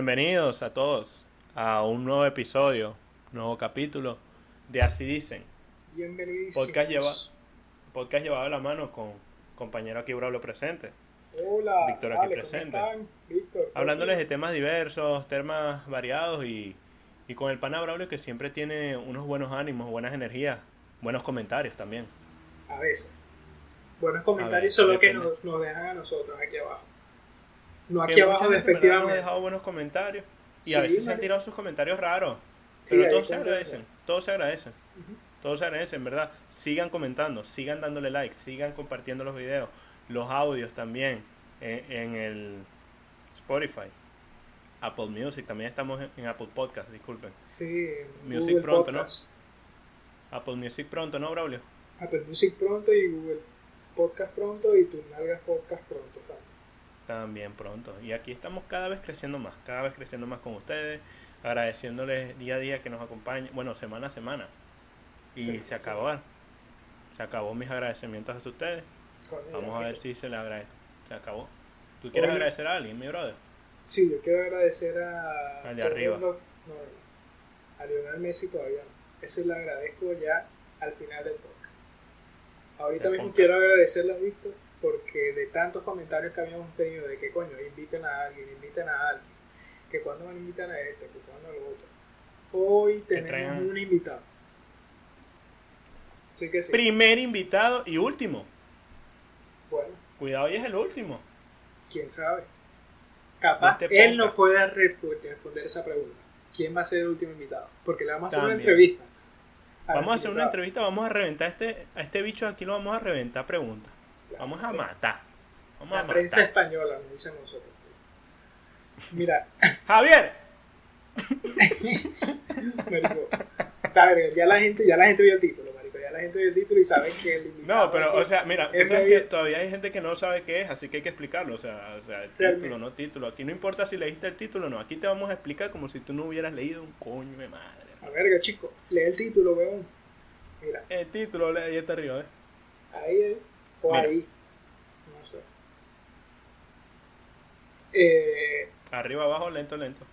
Bienvenidos a todos a un nuevo episodio, nuevo capítulo de Así Dicen. Bienvenidísimos. Podcast, lleva, podcast llevado de la mano con compañero aquí Braulio presente. Hola, Víctor aquí vale, ¿cómo presente. Víctor, ¿todo Hablándoles de temas diversos, temas variados y, y con el pana Braulio que siempre tiene unos buenos ánimos, buenas energías, buenos comentarios también. A veces. Buenos comentarios ver, son los que nos, nos dejan a nosotros aquí abajo. No Que aquí mucha abajo, gente, en verdad, nos ha respectivamente. dejado buenos comentarios y a Sí, veces se han tirado sus comentarios raros, Sí, pero ahí todos se agradecen, todos se agradecen. Todos se agradecen, ¿verdad? Sigan comentando, sigan dándole like, sigan compartiendo los videos, los audios también en, en el Spotify, Apple Music, también estamos en, en Apple Podcast, disculpen. Sí, Music Google pronto, ¿no? Apple Music pronto, ¿no, Braulio? Apple Music pronto y Google Podcast pronto y tu nalgas Podcast pronto. ¿sabes? También pronto. Y aquí estamos cada vez creciendo más, cada vez creciendo más con ustedes, agradeciéndoles día a día que nos acompañen, bueno, semana a semana. Y Sí, se sí. acabó. Se acabó mis agradecimientos hacia ustedes. Vamos a ver si se le agradece. Se acabó. ¿Tú quieres Oye. agradecer a alguien, mi brother? Sí, yo quiero agradecer a. Al de todos arriba. los- no, no, no. a Lionel Messi todavía no. Ese le agradezco ya al final del podcast. Ahorita mismo quiero agradecerle a Víctor porque de tantos comentarios que habíamos tenido de que coño, inviten a alguien, inviten a alguien, que cuando van a invitar a este, que cuando a lo otro. Hoy tenemos un invitado. Sí que sí. Primer invitado y último. Bueno, Cuidado, y es el último. quién sabe. Capaz Este él nos resp- responder esa pregunta. ¿Quién va a ser el último invitado? Porque le vamos a hacer una entrevista. Vamos a hacer una entrevista, vamos a reventar este, a este bicho aquí, lo vamos a reventar preguntas. Vamos a matar. Vamos a La prensa matar. española, nos dicen nosotros. Mira, Javier, marico, ver, ya la gente, ya la gente vio el título, marico, ya la gente vio el título y saben que el No, pero, o sea, mira, tú es sabes que todavía hay gente que no sabe qué es, así que hay que explicarlo. O sea, o sea el Realmente. título, no título. Aquí no importa si leíste el título o no. Aquí te vamos a explicar como si tú no hubieras leído un coño de madre. A verga, chico, lee el título, weón. Mira, El título, lee ahí está arriba, ¿eh? ahí es, o Mira. ahí, no sé. Eh, Arriba, abajo, lento, lento.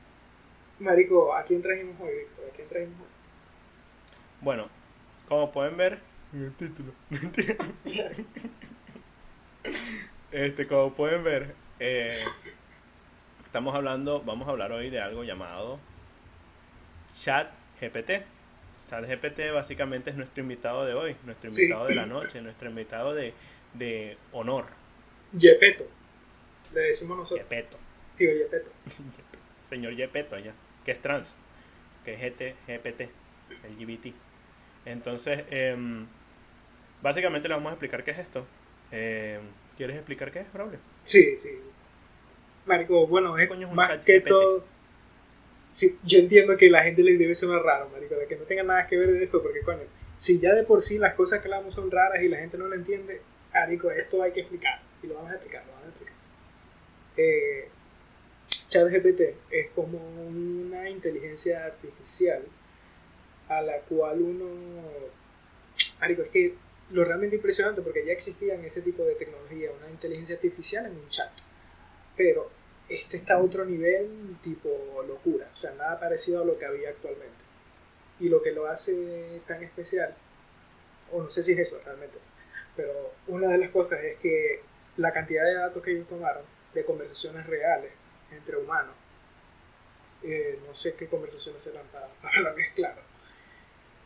marico, ¿a quién trajimos hoy, Víctor? ¿A quién trajimos hoy? Bueno, como pueden ver en el título, este, como pueden ver, eh, estamos hablando, vamos a hablar hoy de algo llamado Chat GPT. Chat GPT básicamente es nuestro invitado de hoy, nuestro Sí. invitado de la noche, nuestro invitado de, de honor, Yepeto, le decimos nosotros, Yepeto, tío Yepeto. señor Yepeto allá, que es trans, que es GT, GPT, LGBT. Entonces, em, básicamente le vamos a explicar qué es esto. Em, ¿Quieres explicar qué es, Braulio? Sí, sí. Marico, bueno, es coño es un más chat que GPT? todo. Yo entiendo que la gente les debe sonar raro, marico, de que no tenga nada que ver de esto, porque coño, si ya de por sí las cosas que hablamos son raras y la gente no lo entiende, marico, esto hay que explicar. Y lo vamos a explicar, lo vamos a explicar. Eh, ChatGPT es como una inteligencia artificial a la cual uno... Marico, es que lo realmente impresionante, porque ya existían este tipo de tecnología, una inteligencia artificial en un chat. Pero este está a otro nivel tipo locura, o sea, nada parecido a lo que había actualmente. Y lo que lo hace tan especial, o no sé si es eso realmente, pero una de las cosas es que la cantidad de datos que ellos tomaron de conversaciones reales entre humanos, eh, no sé qué conversaciones serán para, para la vez, claro,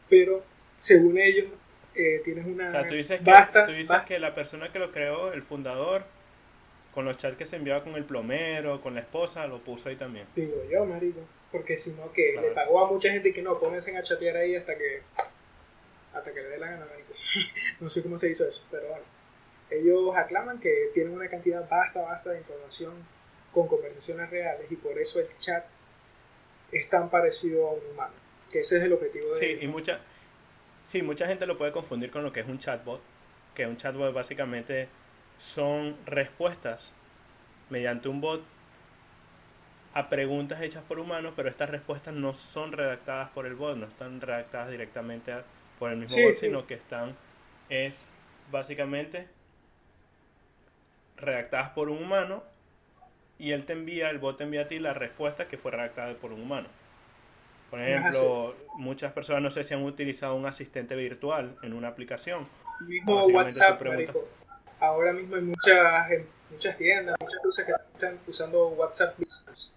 pero según ellos, eh, tienes una O sea, tú dices, que, vasta- tú dices vasta- que la persona que lo creó, el fundador, con los chats que se enviaba con el plomero, con la esposa, lo puso ahí también. Digo yo, marico. Porque si no, que Claro. le pagó a mucha gente que no, pónganse a chatear ahí hasta que hasta que le dé la gana, marico. no sé cómo se hizo eso, pero bueno. Ellos aclaman que tienen una cantidad vasta, vasta de información con conversaciones reales y por eso el chat es tan parecido a un humano. Que ese es el objetivo de Sí, ellos. y mucha, sí, mucha gente lo puede confundir con lo que es un chatbot, que un chatbot básicamente son respuestas mediante un bot a preguntas hechas por humanos, pero estas respuestas no son redactadas por el bot, no están redactadas directamente por el mismo Sí, bot, sí. sino que están, es básicamente redactadas por un humano y él te envía, el bot te envía a ti la respuesta que fue redactada por un humano. Por ejemplo, muchas personas no sé si han utilizado un asistente virtual en una aplicación. Mismo WhatsApp, Ahora mismo hay muchas, muchas tiendas, muchas cosas que están usando WhatsApp Business.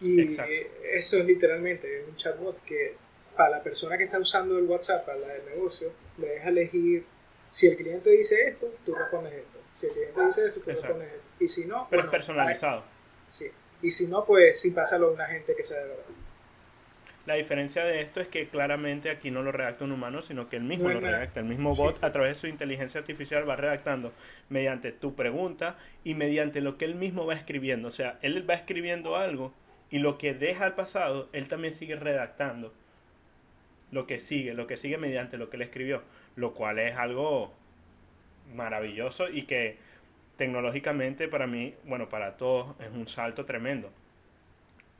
Y eso es literalmente un chatbot que para la persona que está usando el WhatsApp para el negocio, le deja elegir si el cliente dice esto, tú respondes esto. Si el cliente dice esto, tú respondes esto. Y si no, pero es personalizado. sí. Y si no, pues sí pásalo a una gente que sea de verdad. La diferencia de esto es que claramente aquí no lo redacta un humano, sino que él mismo lo redacta. El mismo bot a través de su inteligencia artificial va redactando mediante tu pregunta y mediante lo que él mismo va escribiendo. O sea, él va escribiendo algo y lo que deja al pasado, él también sigue redactando lo que sigue, lo que sigue mediante lo que él escribió, lo cual es algo maravilloso y que tecnológicamente para mí, bueno, para todos es un salto tremendo.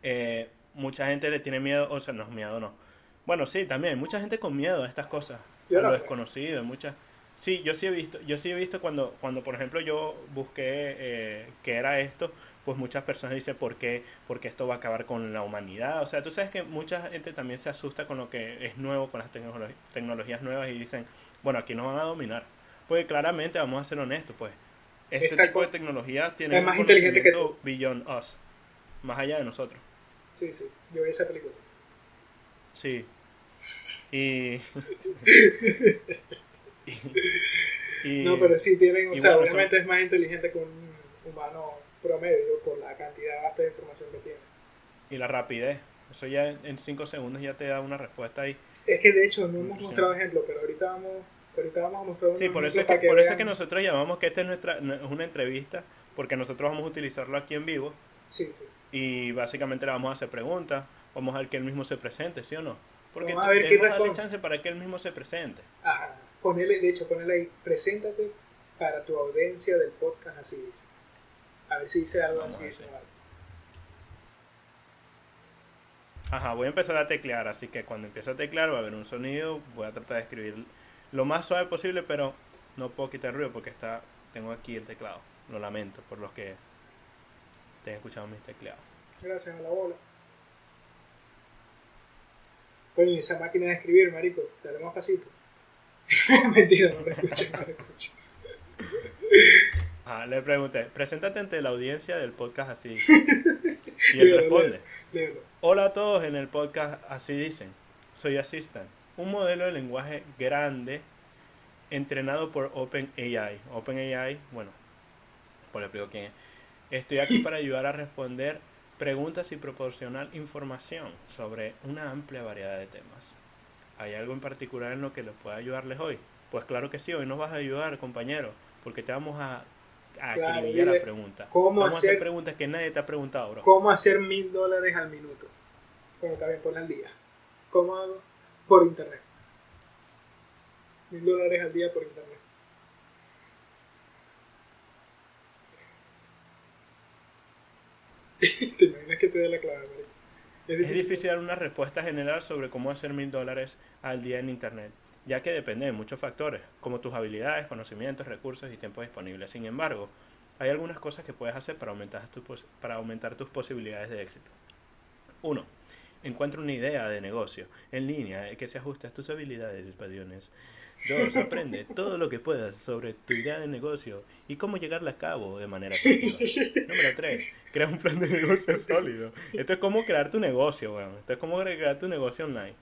Eh, mucha gente le tiene miedo, o sea, no es miedo, no. Bueno, sí, también, mucha gente con miedo a estas cosas, a lo desconocido, muchas... Sí, yo sí he visto, yo sí he visto cuando, cuando por ejemplo, yo busqué eh, qué era esto, pues muchas personas dicen, ¿por qué? Porque esto va a acabar con la humanidad. O sea, tú sabes que mucha gente también se asusta con lo que es nuevo, con las tecnologías nuevas y dicen, bueno, aquí nos van a dominar. Pues claramente, vamos a ser honestos, pues, este tipo de tecnología tiene un más inteligente que beyond us, más allá de nosotros. Sí, sí, yo vi esa película. Sí. Y... no, pero sí tienen, o sea, obviamente es más inteligente que un humano promedio por la cantidad de información que tiene. Y la rapidez. Eso ya en 5 segundos ya te da una respuesta ahí. Es que de hecho no hemos mostrado ejemplos, pero ahorita vamos, ahorita vamos a mostrar Sí, por eso, es que, por eso es que nosotros llamamos que esta es, nuestra, es una entrevista, porque nosotros vamos a utilizarlo aquí en vivo. Sí, sí. Y básicamente le vamos a hacer preguntas, vamos a ver que él mismo se presente, ¿sí o no? Porque vamos a ver qué darle chance para que él mismo se presente. Ajá, ponele, de hecho, ponele ahí, preséntate para tu audiencia del podcast, así dice. A ver si dice algo así. Ajá, voy a empezar a teclear, así que cuando empiece a teclear va a haber un sonido, voy a tratar de escribir lo más suave posible, pero no puedo quitar ruido porque está tengo aquí el teclado. Lo lamento por los que te escuchado mis teclados. Gracias a la bola. Coño, esa máquina de escribir, marico, dale más pasito. Mentira, no lo escucho, no lo escucho. Ah, le pregunté, preséntate ante la audiencia del podcast así. Y él responde, hola a todos en el podcast así dicen, soy Assistant, un modelo de lenguaje grande entrenado por OpenAI. OpenAI, bueno, por le explico quién es. Estoy aquí para ayudar a responder preguntas y proporcionar información sobre una amplia variedad de temas. ¿Hay algo en particular en lo que les pueda ayudarles hoy? Pues claro que sí, hoy nos vas a ayudar, compañero, porque te vamos a a claro, la pregunta. ¿Cómo hacer, preguntas que nadie te ha preguntado, bro? ¿Cómo hacer mil dólares al minuto? Bueno, también por al día. ¿Cómo hago? Por internet. Mil dólares al día por internet. ¿Te imaginas que te dé la clave, Es difícil. es difícil dar una respuesta general sobre cómo hacer mil dólares al día en internet ya que depende de muchos factores, como tus habilidades, conocimientos, recursos y tiempo disponible. Sin embargo, hay algunas cosas que puedes hacer para aumentar, tus, para aumentar tus posibilidades de éxito. 1. Encuentra una idea de negocio en línea que se ajuste a tus habilidades y pasiones. 2. Aprende todo lo que puedas sobre tu idea de negocio y cómo llegarla a cabo de manera efectiva. Número 3. Crea un plan de negocio sólido. Esto es como crear tu negocio, bueno. Esto es como crear tu negocio online.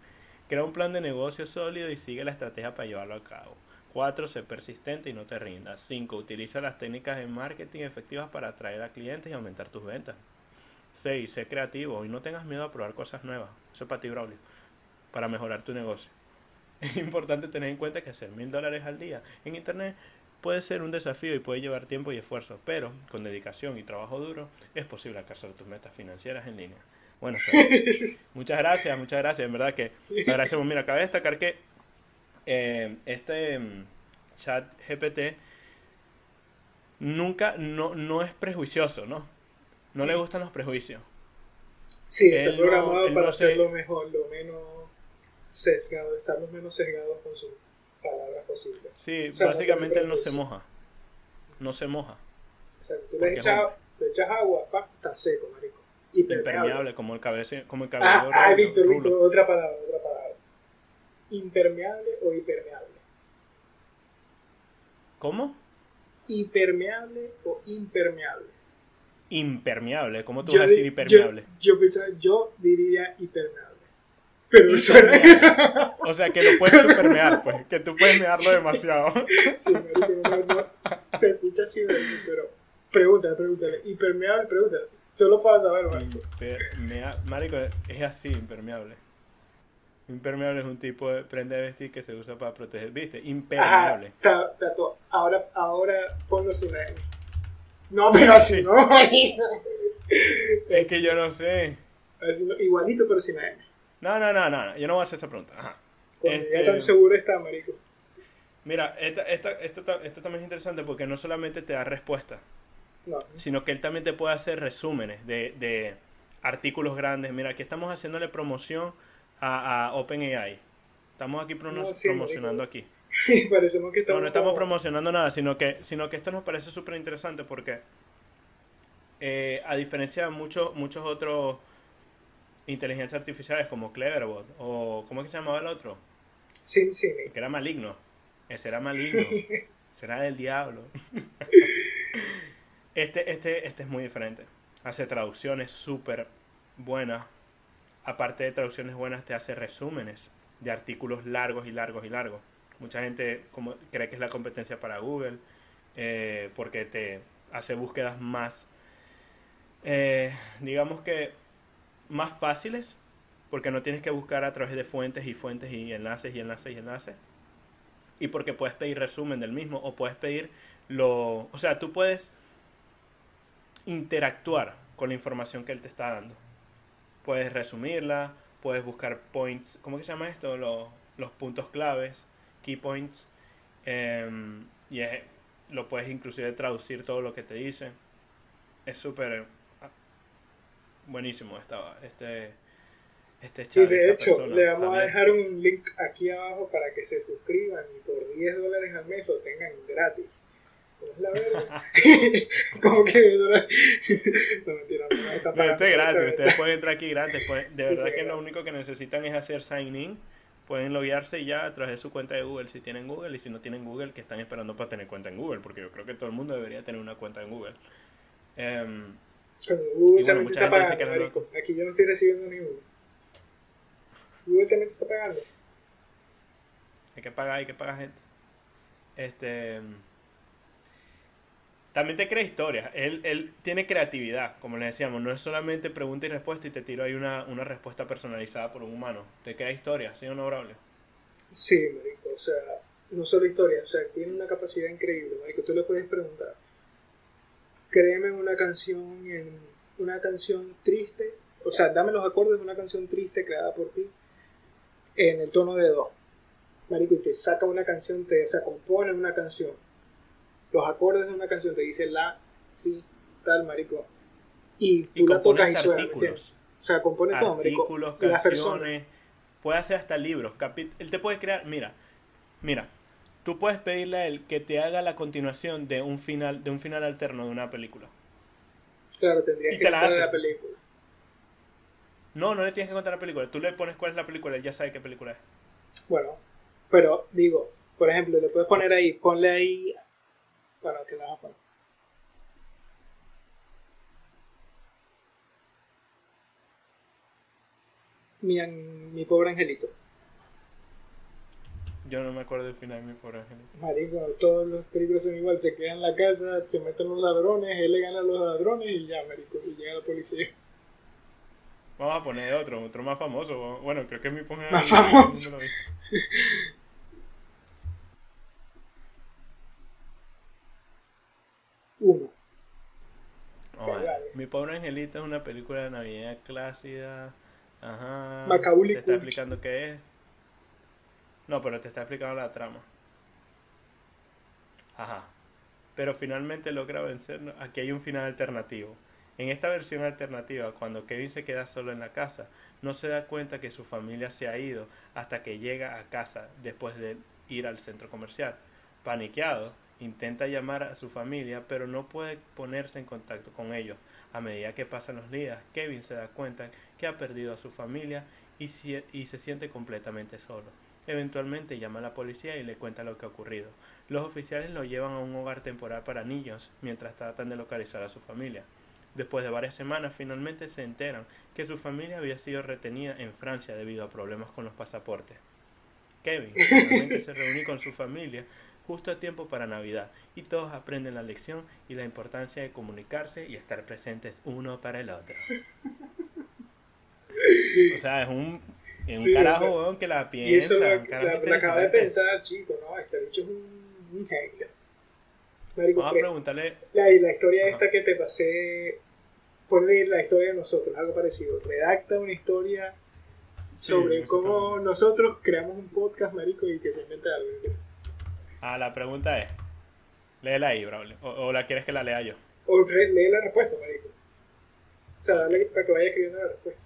Crea un plan de negocio sólido y sigue la estrategia para llevarlo a cabo. 4. Sé persistente y no te rindas. 5. Utiliza las técnicas de marketing efectivas para atraer a clientes y aumentar tus ventas. 6. Sé creativo y no tengas miedo a probar cosas nuevas. Eso es para ti, Braulio. Para mejorar tu negocio. Es importante tener en cuenta que hacer mil dólares al día en internet puede ser un desafío y puede llevar tiempo y esfuerzo, pero con dedicación y trabajo duro es posible alcanzar tus metas financieras en línea. Bueno, muchas gracias, muchas gracias. En verdad que agradecemos. Mira, cabe destacar que eh, este mm, chat GPT nunca, no, no es prejuicioso, ¿no? No le gustan los prejuicios. Sí, está programado para ser lo mejor, lo menos sesgado, estar lo menos sesgado con sus palabras posibles. Sí, básicamente él no se moja. No se moja. O sea, tú le echas le echas agua, pa, está seco, marico. Impermeable, como el cabello, como el cabello. Ah, ah Víctor, Víctor, otra palabra, otra palabra. Impermeable o hipermeable. ¿Cómo? Hipermeable o impermeable. Impermeable, ¿cómo tú vas a decir impermeable? Yo, yo diría hipermeable. Pero eso O sea, que lo puedes supermear, pues, que tú puedes mearlo demasiado. Sí, marico, se escucha así, pero pregúntale, pregúntale. Impermeable, pregúntale. Solo para saber, marico. marico, es así, impermeable. Impermeable es un tipo de prenda de vestir que se usa para proteger, ¿viste? Impermeable. todo. Ahora, ahora ponlo sin M. No, pero así no, Es que yo no sé. Así no, igualito, pero sin M. No, no, no, no, yo no voy a hacer esa pregunta. Ajá. Cuando ya tan este, seguro está, marico. Mira, esta, esta, esto, esto también es interesante porque no solamente te da respuesta, Sino que él también te puede hacer resúmenes de, de artículos grandes. Mira, aquí estamos haciéndole promoción a, a OpenAI. Estamos aquí promocionando aquí. Parecemos que estamos no, no estamos promocionando nada, sino que, sino que esto nos parece súper interesante porque eh, a diferencia de muchos, muchos otros inteligencias artificiales como Cleverbot o ¿cómo es que se llamaba el otro? Sí, sí. Que era maligno. Ese era maligno. Será del diablo. Este, este, este es muy diferente. Hace traducciones súper buenas. Aparte de traducciones buenas, te hace resúmenes de artículos largos y largos y largos. Mucha gente como, cree que es la competencia para Google eh, porque te hace búsquedas más, eh, digamos que más fáciles, porque no tienes que buscar a través de fuentes y fuentes y enlaces y enlaces y enlaces. Y porque puedes pedir resumen del mismo o puedes pedir lo... O sea, tú puedes interactuar con la información que él te está dando. Puedes resumirla, puedes buscar points, ¿cómo que se llama esto? Los, los puntos claves, key points, em, y lo puedes inclusive traducir todo lo que te dice. Es súper buenísimo esta, este, este chat. Y de hecho, le vamos a dejar un link aquí abajo para que se suscriban y por 10 dólares al mes lo tengan gratis es la verdad. como que no mentira, no está no, esto es gratis, ustedes pueden entrar aquí gratis. De verdad que lo único que necesitan es hacer sign in. Pueden loguearse ya a través de su cuenta de Google si tienen Google y si no tienen Google, que están esperando para tener cuenta en Google, porque yo creo que todo el mundo debería tener una cuenta en Google. Um, Google también mucha está gente pagando, que Aquí yo no estoy recibiendo ni Google. Google también está pagando. Hay que pagar, hay que pagar gente. Este también te crea historias. Él, él tiene creatividad, como le decíamos. No es solamente pregunta y respuesta y te tiro ahí una, una respuesta personalizada por un humano. Te crea historias, ¿sí o no, Braulio? Sí, marico. O sea, no solo historias. O sea, tiene una capacidad increíble, marico. Tú le puedes preguntar. Créeme una canción en una canción triste. O sea, dame los acordes de una canción triste creada por ti en el tono de do. Marico, y te saca una canción, te o compone una canción los acordes de una canción te dice la, si, tal, marico. Y tú la tocas y suena. Artículos. O sea, compone todo, marico. Artículos, canciones. Puede hacer hasta libros. Él te puede crear, mira, mira, tú puedes pedirle a él que te haga la continuación de un final, de un final alterno de una película. Claro, tendrías que contar la película. No, no le tienes que contar la película. Tú le pones cuál es la película, él ya sabe qué película es. Bueno, pero digo, por ejemplo, le puedes poner ahí, ponle ahí para que la Mi, mi pobre angelito. Yo no me acuerdo del final de mi angelito. Marico, todos los películas son igual, se quedan en la casa, se meten los ladrones, él le gana a los ladrones y ya, marico, y llega la policía. Vamos a poner otro, otro más famoso. Bueno, creo que es mi pobre Más famoso. uno. Mi pobre angelito es una película de Navidad clásica. Ajá. Macaulay Te está explicando qué es. No, pero te está explicando la trama. Ajá. Pero finalmente logra vencer. Aquí hay un final alternativo. En esta versión alternativa, cuando Kevin se queda solo en la casa, no se da cuenta que su familia se ha ido hasta que llega a casa después de ir al centro comercial. Paniqueado, Intenta llamar a su familia, pero no puede ponerse en contacto con ellos. A medida que pasan los días, Kevin se da cuenta que ha perdido a su familia y, y se siente completamente solo. Eventualmente llama a la policía y le cuenta lo que ha ocurrido. Los oficiales lo llevan a un hogar temporal para niños mientras tratan de localizar a su familia. Después de varias semanas, finalmente se enteran que su familia había sido retenida en Francia debido a problemas con los pasaportes. Kevin finalmente se reúne con su familia justo a tiempo para Navidad y todos aprenden la lección y la importancia de comunicarse y estar presentes uno para el otro. O sea, es un, un carajo, que la piensa. Y acaba de pensar, chico, no, este bicho es un, un genio. Vamos a preguntarle. La, la historia esta que te pasé, ponle la historia de nosotros, algo parecido. Redacta una historia sobre cómo nosotros creamos un podcast, marico, y que se inventa algo. Ah, la pregunta es, léela ahí, Braulio. O, la quieres que la lea yo? O lee la respuesta, marico. O sea, dale para que vaya escribiendo la respuesta.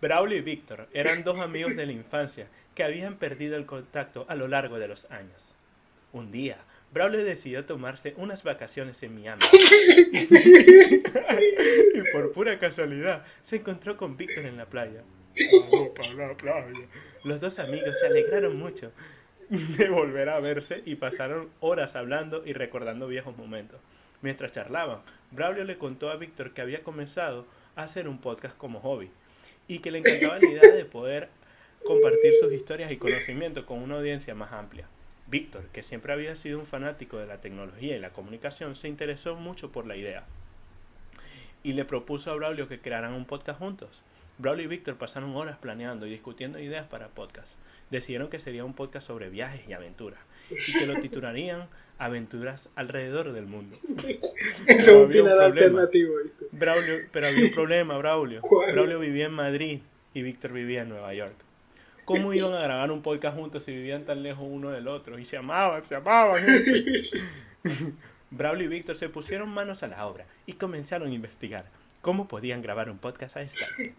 Braulio y Víctor eran dos amigos de la infancia que habían perdido el contacto a lo largo de los años. Un día, Braulio decidió tomarse unas vacaciones en Miami. y por pura casualidad, se encontró con Víctor en la playa. Los dos amigos se alegraron mucho de volver a verse y pasaron horas hablando y recordando viejos momentos. Mientras charlaban, Braulio le contó a Víctor que había comenzado a hacer un podcast como hobby y que le encantaba la idea de poder compartir sus historias y conocimientos con una audiencia más amplia. Víctor, que siempre había sido un fanático de la tecnología y la comunicación, se interesó mucho por la idea y le propuso a Braulio que crearan un podcast juntos. Braulio y Víctor pasaron horas planeando y discutiendo ideas para podcast. Decidieron que sería un podcast sobre viajes y aventuras y que lo titularían Aventuras alrededor del mundo. es un final alternativo. Braulio, pero había un problema, Braulio. Braulio vivía en Madrid y Víctor vivía en Nueva York. ¿Cómo iban a grabar un podcast juntos si vivían tan lejos uno del otro? Y se amaban, se amaban. Braulio y Víctor se pusieron manos a la obra y comenzaron a investigar cómo podían grabar un podcast a distancia.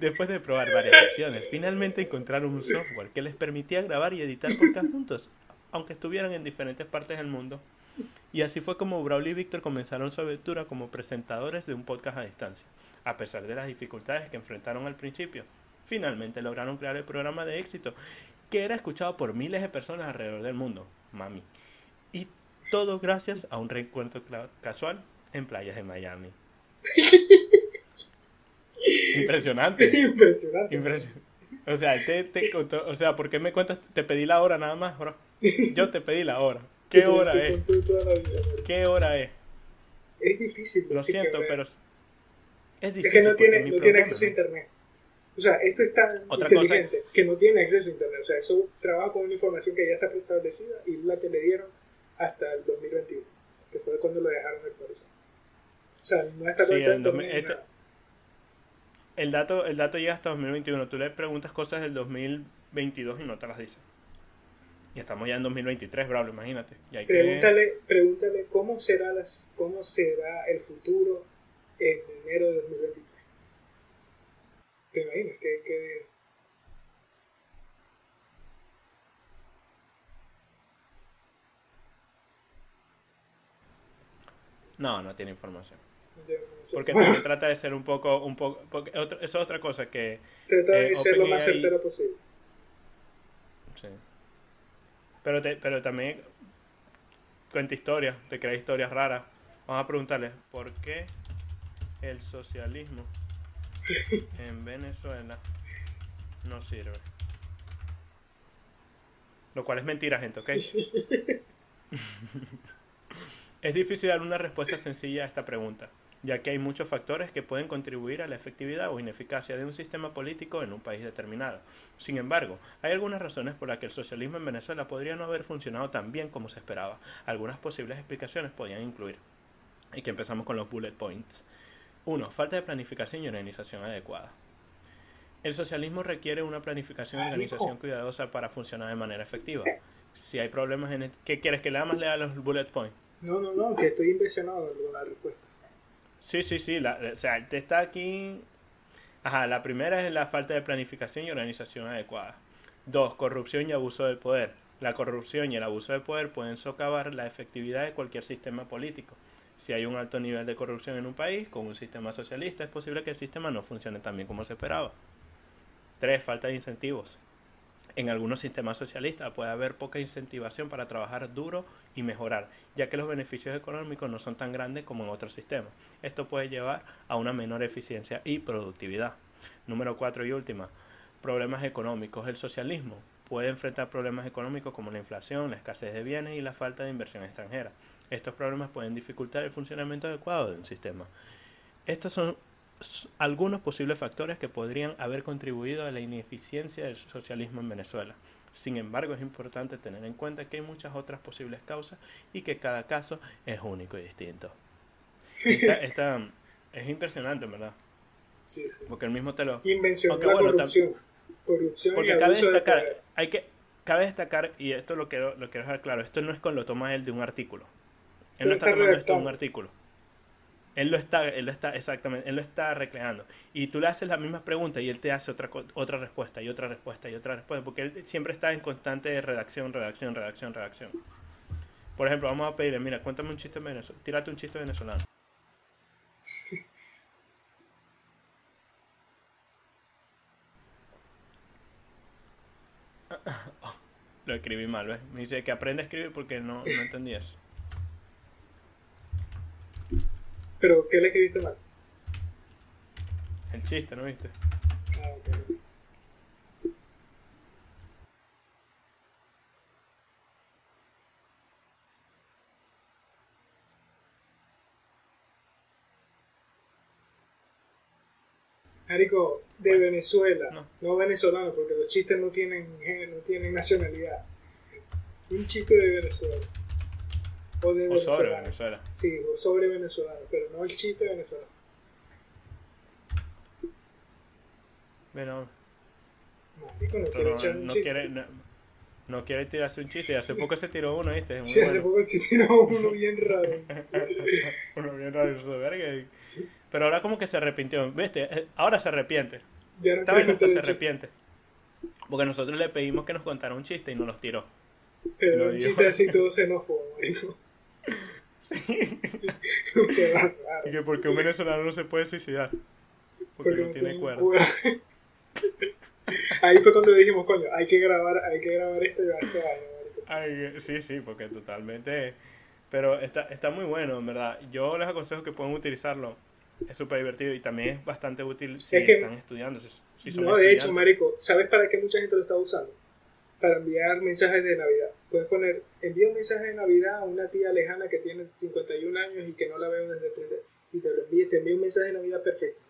Después de probar varias opciones, finalmente encontraron un software que les permitía grabar y editar podcasts juntos, aunque estuvieran en diferentes partes del mundo. Y así fue como Braulio y Víctor comenzaron su aventura como presentadores de un podcast a distancia, a pesar de las dificultades que enfrentaron al principio finalmente lograron crear el programa de éxito que era escuchado por miles de personas alrededor del mundo, mami. Y todo gracias a un reencuentro casual en playas de Miami. Impresionante. Impresionante. O sea, te, te o sea, ¿por qué me cuentas? Te pedí la hora nada más, bro. Yo te pedí la hora. ¿Qué hora es? ¿Qué hora es? Es difícil. Lo siento, pero es difícil. Es que no tiene, no tiene acceso a internet. O sea, esto es tan inteligente que no tiene acceso a Internet. O sea, eso trabaja con una información que ya está preestablecida y la que le dieron hasta el 2021, que fue cuando lo dejaron actualizar. O sea, no está sí, el, este, el, dato, el dato llega hasta 2021. Tú le preguntas cosas del 2022 y no te las dice. Y estamos ya en 2023, Bravo, imagínate. Y pregúntale, pregúntale cómo será, las, cómo será el futuro en enero de 2023 ¿Te imaginas? Que, No, no tiene información. Porque también trata de ser un poco, un poco, porque eso es otra cosa que... Trata de eh, ser lo más certero posible. Sí. Pero, te, pero también cuenta historias, te crea historias raras. Vamos a preguntarle, ¿por qué el socialismo en Venezuela no sirve. Lo cual es mentira, gente, ¿ok? es difícil dar una respuesta sencilla a esta pregunta, ya que hay muchos factores que pueden contribuir a la efectividad o ineficacia de un sistema político en un país determinado. Sin embargo, hay algunas razones por las que el socialismo en Venezuela podría no haber funcionado tan bien como se esperaba. Algunas posibles explicaciones podrían incluir. Y que empezamos con los bullet points. 1. Falta de planificación y organización adecuada. El socialismo requiere una planificación y organización cuidadosa para funcionar de manera efectiva. Si hay problemas en... ¿Qué quieres que le más lea los bullet points? No, no, no, que estoy impresionado con la respuesta. Sí, sí, sí. o sea, te está aquí... Ajá, la primera es la falta de planificación y organización adecuada. Dos, corrupción y abuso del poder. La corrupción y el abuso del poder pueden socavar la efectividad de cualquier sistema político. Si hay un alto nivel de corrupción en un país con un sistema socialista, es posible que el sistema no funcione tan bien como se esperaba. Tres, falta de incentivos. En algunos sistemas socialistas puede haber poca incentivación para trabajar duro y mejorar, ya que los beneficios económicos no son tan grandes como en otros sistemas. Esto puede llevar a una menor eficiencia y productividad. Número cuatro y última, problemas económicos. El socialismo puede enfrentar problemas económicos como la inflación, la escasez de bienes y la falta de inversión extranjera. Estos problemas pueden dificultar el funcionamiento adecuado de un sistema. Estos son algunos posibles factores que podrían haber contribuido a la ineficiencia del socialismo en Venezuela. Sin embargo, es importante tener en cuenta que hay muchas otras posibles causas y que cada caso es único y distinto. Esta, es impresionante, ¿verdad? Sí, sí. Porque el mismo te lo... Invención la corrupción. corrupción. Porque cabe destacar, hay que, cabe destacar, y esto lo quiero, lo quiero dejar claro, esto no es con lo toma él de un artículo. Él no está tomando esto de un artículo. Él lo está, él lo está, exactamente, él lo está recreando. Y tú le haces las mismas preguntas y él te hace otra, otra respuesta y otra respuesta y otra respuesta, porque él siempre está en constante redacción, redacción, redacción, redacción. Por ejemplo, vamos a pedirle, mira, cuéntame un chiste venezolano, tírate un chiste venezolano. lo escribí mal, ¿ves? Me dice que aprende a escribir porque no, no entendí eso. ¿Pero qué le escribiste mal? El chiste, ¿no viste? Ah, ok. Marico, de Venezuela, no. no. venezolano, porque los chistes no tienen, no tienen nacionalidad. Un chiste de Venezuela. O, de sobre Venezuela. Sí, o sobre venezolano, pero no el chiste venezolano. Bueno. Marico, no, quiere, no, no quiere, no, quiere tirarse un chiste. Hace poco se tiró uno, ¿viste? sí, hace poco se tiró uno bien raro. uno bien raro. Pero ahora como que se arrepintió. ¿Viste? Eh, ahora se arrepiente. Esta vez se arrepiente. Porque nosotros le pedimos que nos contara un chiste y nos los tiró. Pero un chiste así todo xenófobo, marico. Sí. Y que porque un venezolano no se puede suicidar. Porque, no, tiene cuerda. Ahí fue cuando dijimos, coño, hay que grabar, hay que grabar esto y este Sí, sí, porque totalmente. Pero está, está muy bueno, en verdad. Yo les aconsejo que puedan utilizarlo. Es súper divertido y también es bastante útil si están estudiando. no, de hecho, Marico, ¿sabes para qué mucha gente lo está usando? Para enviar mensajes de Navidad. Puedes poner, envía un mensaje de Navidad a una tía lejana que tiene 51 años y que no la veo desde 30 y te lo envía, te envía un mensaje de Navidad perfecto.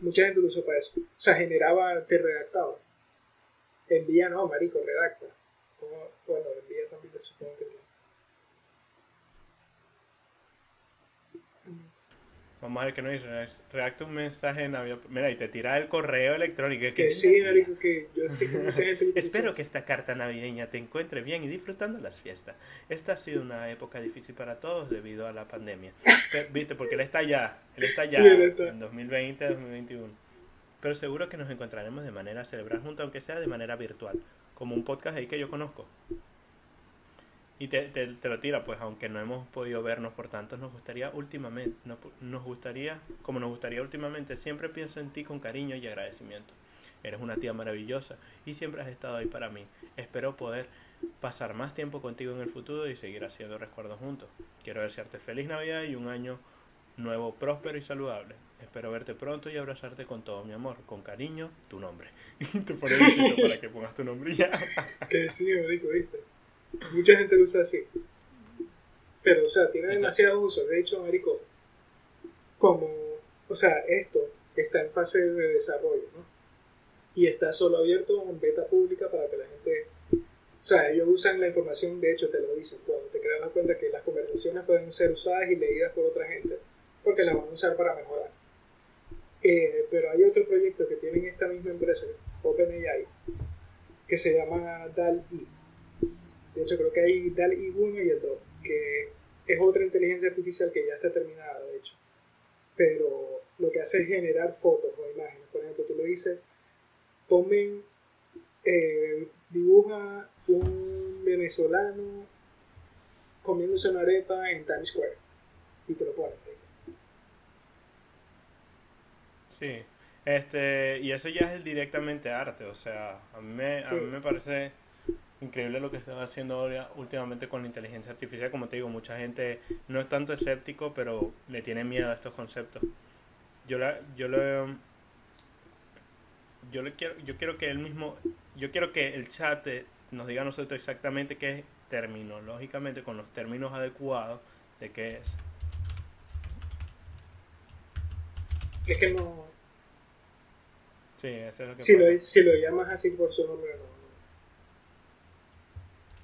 Mucha gente lo usó para eso. O sea, generaba, te redactaba. Envía no, marico, redacta. bueno, envía también, supongo que Vamos a ver qué nos dice. Redacta un mensaje en. Mira, y te tira el correo electrónico. Que, sí, marico, que yo sé que mucha gente Espero que esta carta navideña te encuentre bien y disfrutando las fiestas. Esta ha sido una época difícil para todos debido a la pandemia. Viste, porque él está allá. Él está allá en 2020, 2021. Pero seguro que nos encontraremos de manera a celebrar juntos, aunque sea de manera virtual. Como un podcast ahí que yo conozco. Y te, te, lo tira, pues aunque no hemos podido vernos por tanto, nos gustaría últimamente, nos, gustaría, como nos gustaría últimamente, siempre pienso en ti con cariño y agradecimiento. Eres una tía maravillosa y siempre has estado ahí para mí. Espero poder pasar más tiempo contigo en el futuro y seguir haciendo recuerdos juntos. Quiero desearte feliz Navidad y un año nuevo próspero y saludable. Espero verte pronto y abrazarte con todo mi amor. Con cariño, tu nombre. Te pones para que pongas tu nombre ya. que sí, rico, ¿viste? Mucha gente lo usa así. Pero, o sea, tiene demasiado uso. De hecho, Américo, como, o sea, esto está en fase de desarrollo, ¿no? Y está solo abierto en beta pública para que la gente, o sea, ellos usan la información, de hecho te lo dicen, cuando te creas la cuenta que las conversaciones pueden ser usadas y leídas por otra gente, porque las van a usar para mejorar. Eh, pero hay otro proyecto que tienen esta misma empresa, OpenAI, que se llama DAL-E de hecho, creo que hay DALI 1 y el 2, que es otra inteligencia artificial que ya está terminada, de hecho. Pero lo que hace es generar fotos o imágenes. Por ejemplo, tú le dices, ponme eh, dibuja un venezolano comiéndose una arepa en Times Square y te lo pone. Sí, este, y eso ya es directamente arte, o sea, a mí me, a mí me parece increíble lo que están haciendo ahora últimamente con la inteligencia artificial. Como te digo, mucha gente no es tanto escéptico, pero le tiene miedo a estos conceptos. Yo la, yo le, yo le quiero, yo quiero que él mismo, yo quiero que el chat nos diga a nosotros exactamente qué es terminológicamente con los términos adecuados de qué es. Es que no. Sí, eso es lo que si, pasa. lo, si lo llamas así por su nombre, no.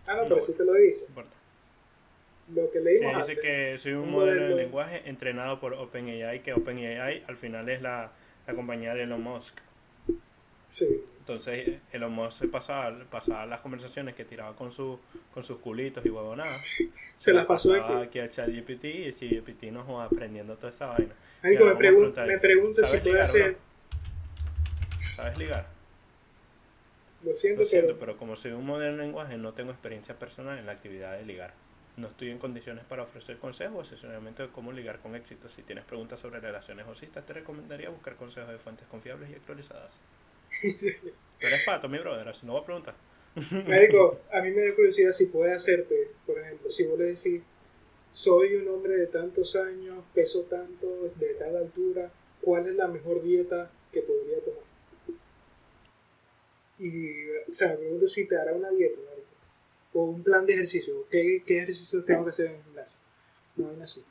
Ah, no, pero sí te lo dice. Importa. Lo que Sí, leímos dice antes. que soy un un modelo de lenguaje entrenado por OpenAI, que OpenAI al final es la, la compañía de Elon Musk. Sí. Entonces Elon Musk se pasaba, pasaba las conversaciones que tiraba con, su, con sus culitos y huevonadas. Se las pasó aquí. aquí al ChatGPT y el ChatGPT nos va aprendiendo toda esa vaina. Marico, me, a pregun- me pregunto si ¿Sabes puede ligar, hacer. ¿Sabes ligar? Lo siento, Lo siento, pero. pero como soy un modelo de lenguaje no tengo experiencia personal en la actividad de ligar. No estoy en condiciones para ofrecer consejos o asesoramiento de cómo ligar con éxito. Si tienes preguntas sobre relaciones o citas, te recomendaría buscar consejos de fuentes confiables y actualizadas. Tú eres pato, mi brother, así no voy a preguntar. Marico, a mí me da curiosidad si puede hacerte, por ejemplo, si vos le decís, soy un hombre de tantos años, peso tanto, de tal altura, ¿cuál es la mejor dieta que podría tomar? Y, o sea, si te hará una dieta, marico, o un plan de ejercicio. ¿Qué, qué ejercicios tengo que hacer en el gimnasio? No hay así.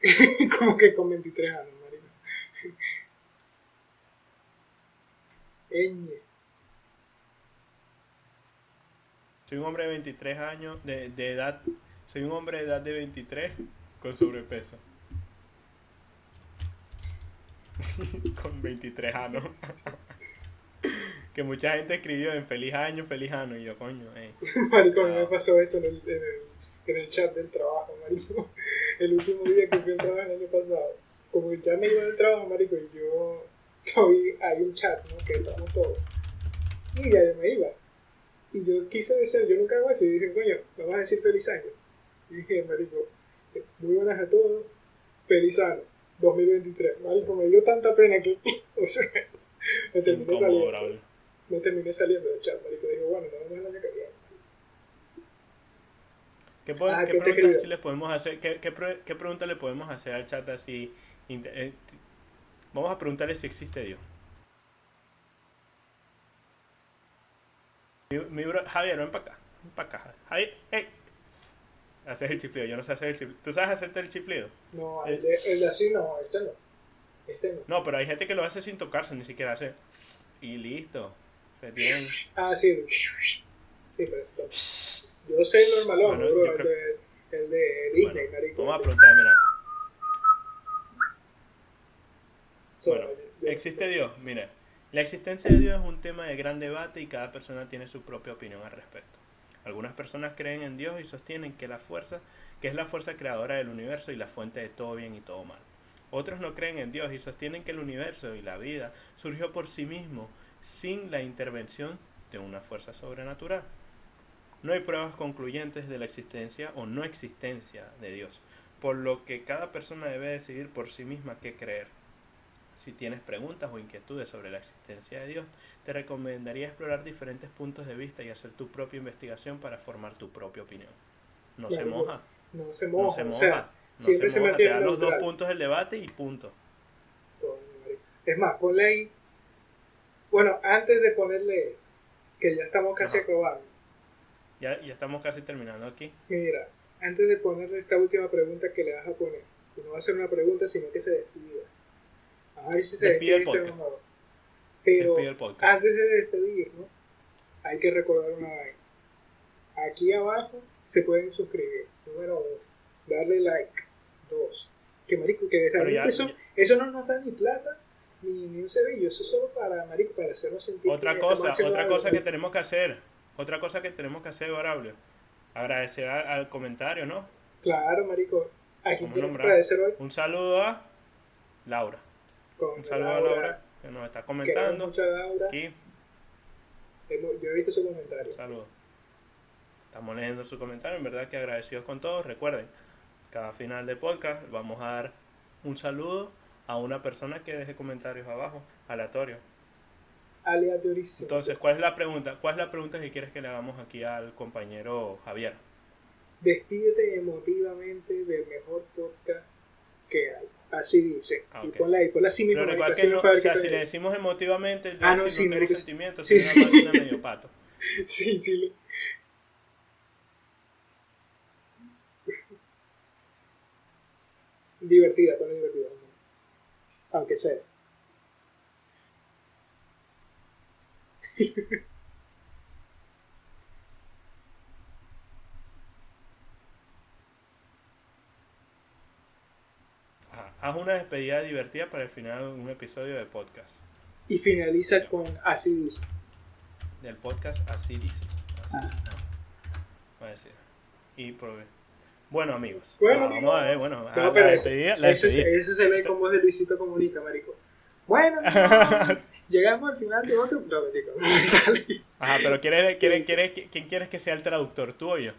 Como que con 23 años, marico. Soy un hombre de 23 años, de, de edad, soy un hombre de edad de 23 con sobrepeso. con 23 años. que mucha gente escribió en feliz año, feliz año, y yo, coño, eh. Marico, a mí me pasó eso en el, en, el, en el chat del trabajo, marico. El último día que fui al trabajo el año pasado. Como ya me iba del trabajo, marico, y yo estoy, hay un chat, ¿no? Que estamos todos. Y ya yo me iba. Y yo quise decir, yo nunca hago eso, y dije, coño, vamos a decir feliz año. Y dije, marico, eh, muy buenas a todos, feliz año, 2023. Marico, me dio tanta pena que, o sea, me terminé Incómodo, saliendo. Braulio. Me terminé saliendo del chat, marico. Dije, bueno, nos vemos el año que viene. ¿Qué, po- Ah, qué ¿qué te preguntas escribió? sí le podemos hacer? ¿Qué, qué, pre- qué pregunta le podemos hacer al chat así? eh, Vamos a preguntarle si existe Dios. Mi, mi bro- Javier, ven para acá. Ven para acá. Javier, hey. Haces el chiflido. Yo no sé hacer el chiflido. ¿Tú sabes hacerte el chiflido? No, el de, el de así no, este no. Este no. No, pero hay gente que lo hace sin tocarse, ni siquiera hace. Y listo. Se tienen. Ah, sí. Sí, pero también. Yo sé el normalón, Bueno, bro, el, de, el de Disney, Bueno, marico. vamos a preguntar, mira. Bueno, ¿existe Dios? Mire, la existencia de Dios es un tema de gran debate y cada persona tiene su propia opinión al respecto. Algunas personas creen en Dios y sostienen que la fuerza, que es la fuerza creadora del universo y la fuente de todo bien y todo mal. Otros no creen en Dios y sostienen que el universo y la vida surgió por sí mismo sin la intervención de una fuerza sobrenatural. No hay pruebas concluyentes de la existencia o no existencia de Dios, por lo que cada persona debe decidir por sí misma qué creer. Si tienes preguntas o inquietudes sobre la existencia de Dios, te recomendaría explorar diferentes puntos de vista y hacer tu propia investigación para formar tu propia opinión. No se moja, no se no moja, se o moja, sea, no siempre se se moja, te da los dos puntos del debate y punto. Es más, ponle ahí. Bueno, antes de ponerle que ya estamos casi Ajá. acabando. Ya, ya estamos casi terminando aquí. Mira, antes de ponerle esta última pregunta que le vas a poner, que no va a ser una pregunta, sino que se despida. A ver si se Despide el este podcast. Pero el podcast. antes de despedirnos, hay que recordar una vaina. Aquí abajo se pueden suscribir. Número dos, darle like. Dos, que marico, que Pero ya- eso, ya- eso no nos da ni plata ni, ni un cerillo. Eso es solo para marico, para hacernos sentir. Otra cosa, otra cosa que tenemos que hacer, otra cosa que tenemos que hacer, Braulio, agradecer al, al comentario, ¿no? Claro, marico. Aquí agradecer hoy. Un saludo a Laura. Un saludo a Laura que nos está comentando. mucho Laura. Aquí, Yo he visto su comentario. saludos. Estamos leyendo su comentario, en verdad que agradecidos con todos. Recuerden, cada final de podcast vamos a dar un saludo a una persona que deje comentarios abajo, aleatorio. Aleatorísimo. Entonces, ¿cuál es la pregunta? ¿Cuál es la pregunta que quieres que le hagamos aquí al compañero Javier? Despídete emotivamente del mejor podcast que hay. Así dice. Ah, Y ok. ponla ahí, ponla así mismo. Pero que no, o sea, si le decimos emotivamente, Ah, no, sí, si no tengo sentimientos, sí, soy una sí. máquina medio pato. Sí, sí. Divertida, ponla divertida. Aunque sea. Ajá, Haz una despedida divertida para el final de un episodio de podcast. Y finaliza con así dice. Del podcast así dice. Así, Ah. no. Voy a decir. Y por Bueno, amigos. Bueno, Ah, vamos a ver, bueno, No, ah, pero la ese- despedida, la Ese, despedida. ese se lee con voz de Luisito Comunica, marico. Bueno, amigos, llegamos al final de otro... No, marico, no me sale. Ajá, pero ¿quieres, quieres, ¿quién quieres que sea el traductor? ¿Tú o yo?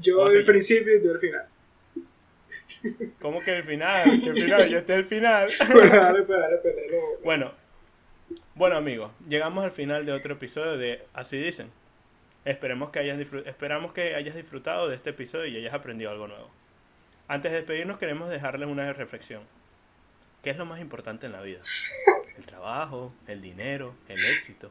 Yo al principio y tú al final. ¿Cómo que el final? Que el final, yo estoy el final. Bueno. Bueno, amigos, llegamos al final de otro episodio de Así dicen. Esperemos que hayas esperamos que hayas disfrutado de este episodio y hayas aprendido algo nuevo. Antes de despedirnos queremos dejarles una reflexión. ¿Qué es lo más importante en la vida? El trabajo, el dinero, el éxito.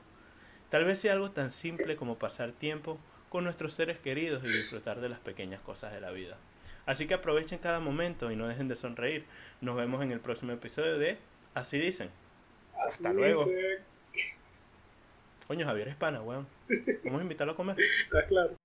Tal vez sea algo tan simple como pasar tiempo con nuestros seres queridos y disfrutar de las pequeñas cosas de la vida. Así que aprovechen cada momento y no dejen de sonreír. Nos vemos en el próximo episodio de Así dicen. Así hasta luego. Coño, Javier es pana, weón. Vamos a invitarlo a comer. Está claro.